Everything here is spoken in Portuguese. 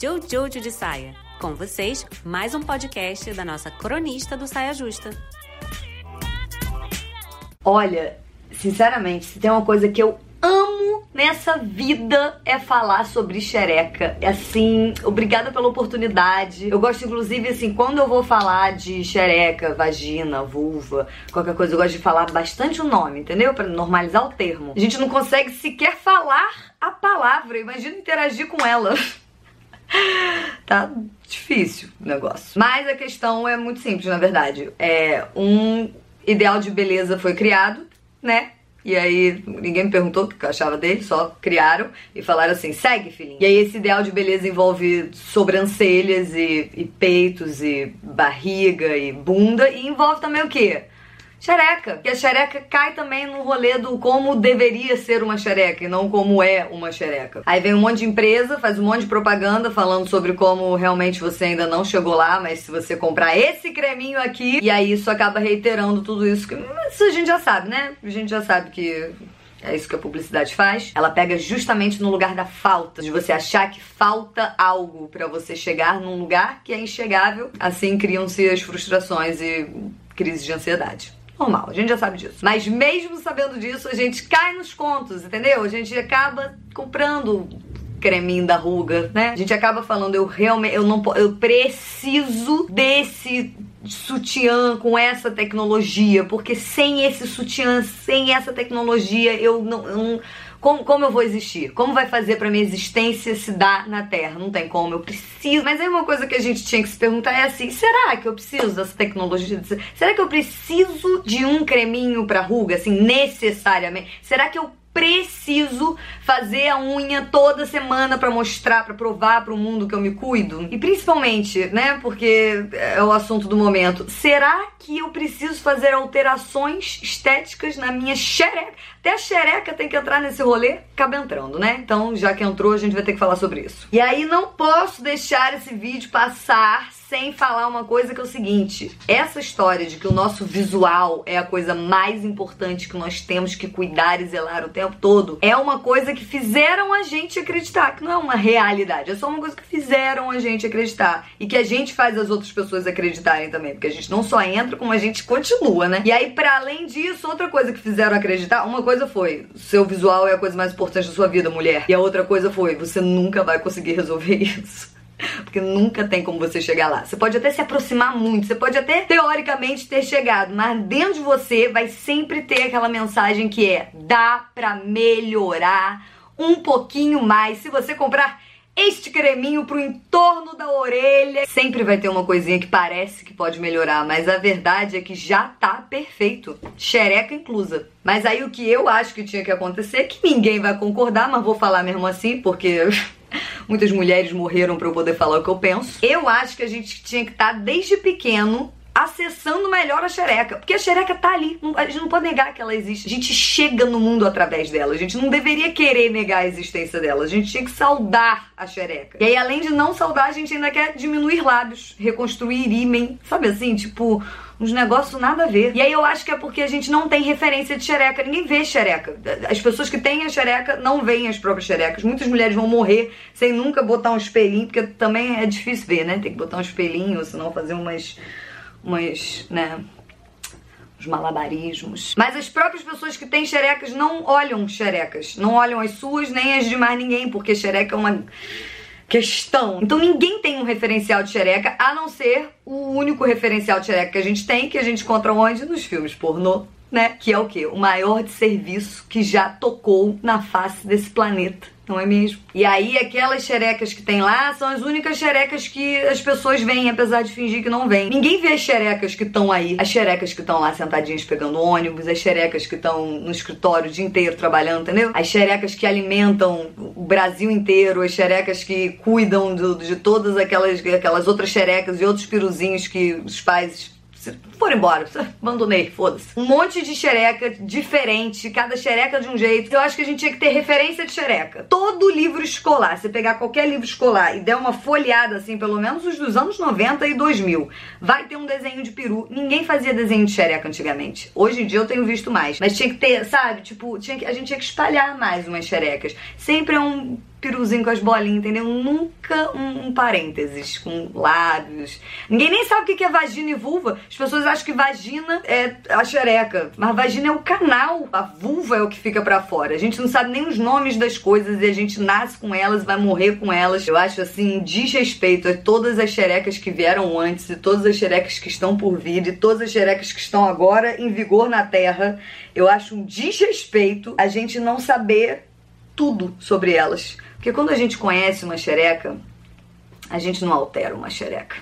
Jojo de Saia. Com vocês, mais um podcast da nossa cronista do Saia Justa. Olha, sinceramente, se tem uma coisa que eu amo nessa vida é falar sobre xereca. É assim, obrigada pela oportunidade. Eu gosto, inclusive, assim, quando eu vou falar de xereca, vagina, vulva, qualquer coisa, eu gosto de falar bastante o nome, entendeu? Pra normalizar o termo. A gente não consegue sequer falar a palavra, imagina interagir com ela. tá difícil o negócio. Mas a questão é muito simples, na verdade. É um ideal de beleza foi criado, né? E aí ninguém me perguntou o que eu achava dele, só criaram e falaram assim: segue, filhinho. E aí esse ideal de beleza envolve sobrancelhas e, e peitos e barriga e bunda e envolve também o quê? Xereca. Que a xereca cai também no rolê do como deveria ser uma xereca e não como é uma xereca. Aí vem um monte de empresa, faz um monte de propaganda falando sobre como realmente você ainda não chegou lá, mas se você comprar esse creminho aqui, e aí isso acaba reiterando tudo isso que isso a gente já sabe, né? A gente já sabe que é isso que a publicidade faz. Ela pega justamente no lugar da falta, de você achar que falta algo para você chegar num lugar que é inchegável. Assim criam-se as frustrações e crises de ansiedade normal, a gente já sabe disso. Mas mesmo sabendo disso, a gente cai nos contos, entendeu? A gente acaba comprando creminho da ruga, né? A gente acaba falando, eu realmente, eu não eu preciso desse sutiã com essa tecnologia, porque sem esse sutiã, sem essa tecnologia, eu não, eu não como, como eu vou existir? Como vai fazer pra minha existência se dar na Terra? Não tem como, eu preciso. Mas aí uma coisa que a gente tinha que se perguntar é assim: será que eu preciso dessa tecnologia? Será que eu preciso de um creminho pra ruga, assim, necessariamente? Será que eu preciso fazer a unha toda semana para mostrar, para provar para o mundo que eu me cuido? E principalmente, né, porque é o assunto do momento, será que eu preciso fazer alterações estéticas na minha xereca? Até a xereca tem que entrar nesse rolê, acaba entrando, né? Então, já que entrou, a gente vai ter que falar sobre isso. E aí não posso deixar esse vídeo passar sem falar uma coisa que é o seguinte: essa história de que o nosso visual é a coisa mais importante que nós temos que cuidar e zelar o tempo todo, é uma coisa que fizeram a gente acreditar, que não é uma realidade, é só uma coisa que fizeram a gente acreditar e que a gente faz as outras pessoas acreditarem também, porque a gente não só entra, como a gente continua, né? E aí, para além disso, outra coisa que fizeram acreditar, uma coisa foi: seu visual é a coisa mais importante da sua vida, mulher. E a outra coisa foi: você nunca vai conseguir resolver isso. Porque nunca tem como você chegar lá. Você pode até se aproximar muito, você pode até teoricamente ter chegado, mas dentro de você vai sempre ter aquela mensagem que é: dá pra melhorar um pouquinho mais se você comprar este creminho pro entorno da orelha. Sempre vai ter uma coisinha que parece que pode melhorar, mas a verdade é que já tá perfeito. Xereca inclusa. Mas aí o que eu acho que tinha que acontecer, que ninguém vai concordar, mas vou falar mesmo assim, porque Muitas mulheres morreram para eu poder falar o que eu penso. Eu acho que a gente tinha que estar tá desde pequeno acessando melhor a xereca. Porque a xereca tá ali. A gente não pode negar que ela existe. A gente chega no mundo através dela. A gente não deveria querer negar a existência dela. A gente tinha que saudar a xereca. E aí, além de não saudar, a gente ainda quer diminuir lábios, reconstruir ímen. Sabe assim? Tipo uns negócios nada a ver. E aí eu acho que é porque a gente não tem referência de xereca. Ninguém vê xereca. As pessoas que têm a xereca não veem as próprias xerecas. Muitas mulheres vão morrer sem nunca botar um espelhinho, porque também é difícil ver, né? Tem que botar um espelhinho, senão fazer umas umas, né, os malabarismos. Mas as próprias pessoas que têm xerecas não olham xerecas, não olham as suas nem as de mais ninguém, porque xereca é uma questão. Então ninguém tem um referencial de xereca, a não ser o único referencial de xereca que a gente tem, que a gente encontra onde? Nos filmes pornô, né? Que é o quê? O maior de serviço que já tocou na face desse planeta não é mesmo? E aí aquelas xerecas que tem lá são as únicas xerecas que as pessoas veem, apesar de fingir que não vêm. Ninguém vê as xerecas que estão aí, as xerecas que estão lá sentadinhas pegando ônibus, as xerecas que estão no escritório o dia inteiro trabalhando, entendeu? As xerecas que alimentam o Brasil inteiro, as xerecas que cuidam do, de todas aquelas, aquelas outras xerecas e outros piruzinhos que os pais foram embora. Abandonei, foda-se. Um monte de xereca diferente, cada xereca de um jeito. Eu acho que a gente tinha que ter referência de xereca. Todo livro escolar, você pegar qualquer livro escolar e der uma folheada, assim, pelo menos os dos anos 90 e 2000, vai ter um desenho de peru. Ninguém fazia desenho de xereca antigamente. Hoje em dia eu tenho visto mais. Mas tinha que ter, sabe? Tipo, tinha que, a gente tinha que espalhar mais umas xerecas. Sempre é um peruzinho com as bolinhas, entendeu? Nunca um, um, parênteses com lábios. Ninguém nem sabe o que é vagina e vulva. As pessoas acham que vagina é a xereca, mas vagina é o canal, a vulva é o que fica para fora. A gente não sabe nem os nomes das coisas e a gente nasce com elas, vai morrer com elas. Eu acho assim, desrespeito a todas as xerecas que vieram antes e todas as xerecas que estão por vir e todas as xerecas que estão agora em vigor na Terra. Eu acho um desrespeito a gente não saber tudo sobre elas. Porque quando a gente conhece uma xereca, a gente não altera uma xereca.